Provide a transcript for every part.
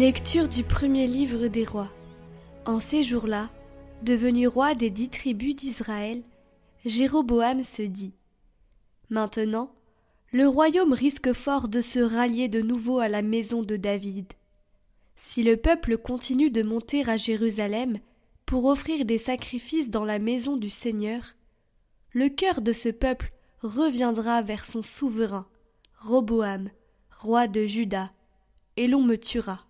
Lecture du premier livre des rois. En ces jours-là, devenu roi des dix tribus d'Israël, Jéroboam se dit Maintenant, le royaume risque fort de se rallier de nouveau à la maison de David. Si le peuple continue de monter à Jérusalem pour offrir des sacrifices dans la maison du Seigneur, le cœur de ce peuple reviendra vers son souverain, Roboam, roi de Juda, et l'on me tuera.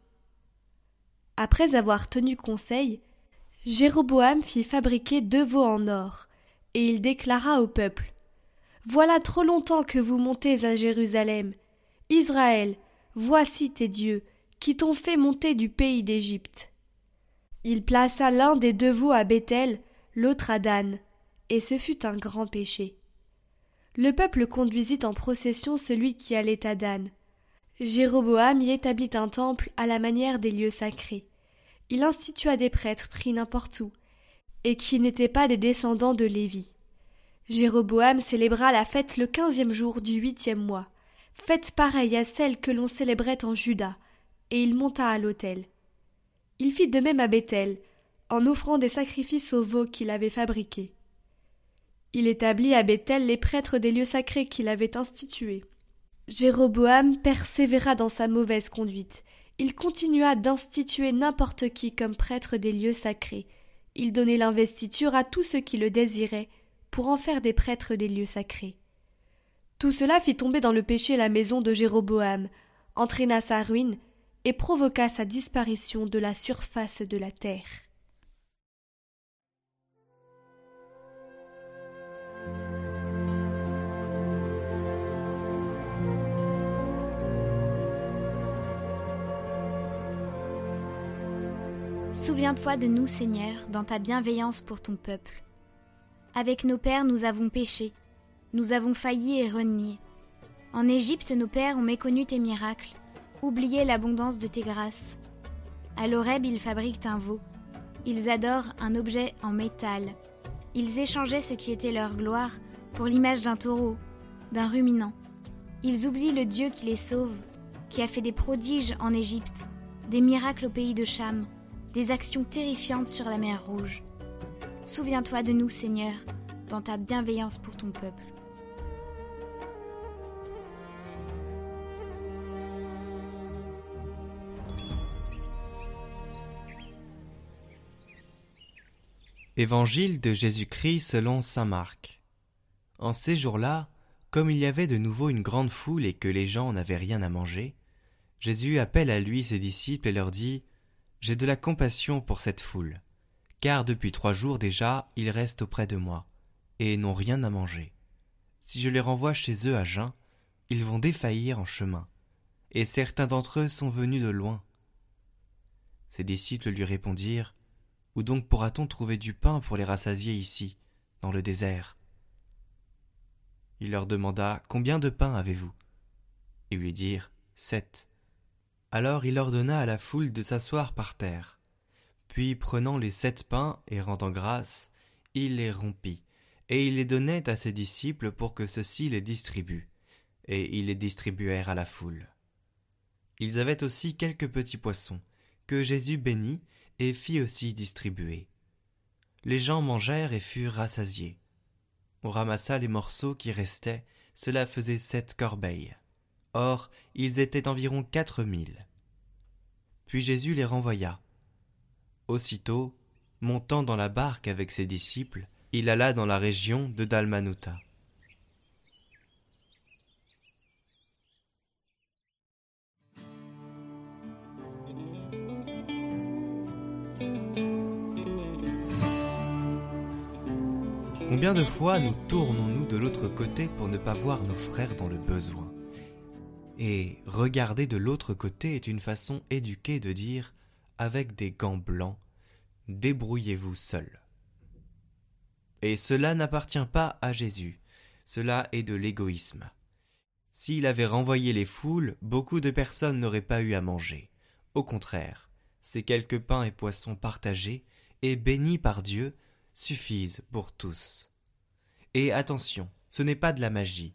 Après avoir tenu conseil, Jéroboam fit fabriquer deux veaux en or, et il déclara au peuple Voilà trop longtemps que vous montez à Jérusalem. Israël, voici tes dieux, qui t'ont fait monter du pays d'Égypte. Il plaça l'un des deux veaux à Bethel, l'autre à Dan, et ce fut un grand péché. Le peuple conduisit en procession celui qui allait à Dan. Jéroboam y établit un temple à la manière des lieux sacrés il institua des prêtres pris n'importe où, et qui n'étaient pas des descendants de Lévi. Jéroboam célébra la fête le quinzième jour du huitième mois, fête pareille à celle que l'on célébrait en Juda, et il monta à l'autel. Il fit de même à Bethel, en offrant des sacrifices aux veaux qu'il avait fabriqués. Il établit à Bethel les prêtres des lieux sacrés qu'il avait institués. Jéroboam persévéra dans sa mauvaise conduite, il continua d'instituer n'importe qui comme prêtre des lieux sacrés. Il donnait l'investiture à tous ceux qui le désiraient, pour en faire des prêtres des lieux sacrés. Tout cela fit tomber dans le péché la maison de Jéroboam, entraîna sa ruine et provoqua sa disparition de la surface de la terre. Souviens-toi de nous, Seigneur, dans ta bienveillance pour ton peuple. Avec nos pères, nous avons péché, nous avons failli et renié. En Égypte, nos pères ont méconnu tes miracles, oublié l'abondance de tes grâces. À l'Oreb, ils fabriquent un veau. Ils adorent un objet en métal. Ils échangeaient ce qui était leur gloire pour l'image d'un taureau, d'un ruminant. Ils oublient le Dieu qui les sauve, qui a fait des prodiges en Égypte, des miracles au pays de Cham des actions terrifiantes sur la mer Rouge. Souviens-toi de nous, Seigneur, dans ta bienveillance pour ton peuple. Évangile de Jésus-Christ selon Saint Marc. En ces jours-là, comme il y avait de nouveau une grande foule et que les gens n'avaient rien à manger, Jésus appelle à lui ses disciples et leur dit j'ai de la compassion pour cette foule, car depuis trois jours déjà ils restent auprès de moi, et n'ont rien à manger. Si je les renvoie chez eux à jeun, ils vont défaillir en chemin, et certains d'entre eux sont venus de loin. Ses disciples lui répondirent Où donc pourra-t-on trouver du pain pour les rassasier ici, dans le désert? Il leur demanda Combien de pain avez-vous? Ils lui dirent Sept. Alors il ordonna à la foule de s'asseoir par terre. Puis prenant les sept pains et rendant grâce, il les rompit, et il les donnait à ses disciples pour que ceux-ci les distribuent, et ils les distribuèrent à la foule. Ils avaient aussi quelques petits poissons, que Jésus bénit et fit aussi distribuer. Les gens mangèrent et furent rassasiés. On ramassa les morceaux qui restaient, cela faisait sept corbeilles. Or, ils étaient environ quatre mille. Puis Jésus les renvoya. Aussitôt, montant dans la barque avec ses disciples, il alla dans la région de Dalmanuta. Combien de fois nous tournons-nous de l'autre côté pour ne pas voir nos frères dans le besoin? Et regarder de l'autre côté est une façon éduquée de dire, avec des gants blancs, débrouillez-vous seul. Et cela n'appartient pas à Jésus, cela est de l'égoïsme. S'il avait renvoyé les foules, beaucoup de personnes n'auraient pas eu à manger. Au contraire, ces quelques pains et poissons partagés et bénis par Dieu suffisent pour tous. Et attention, ce n'est pas de la magie,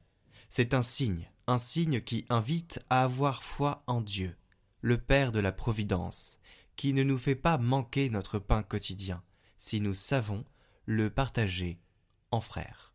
c'est un signe, un signe qui invite à avoir foi en Dieu. le Père de la Providence, qui ne nous fait pas manquer notre pain quotidien, si nous savons le partager en frères.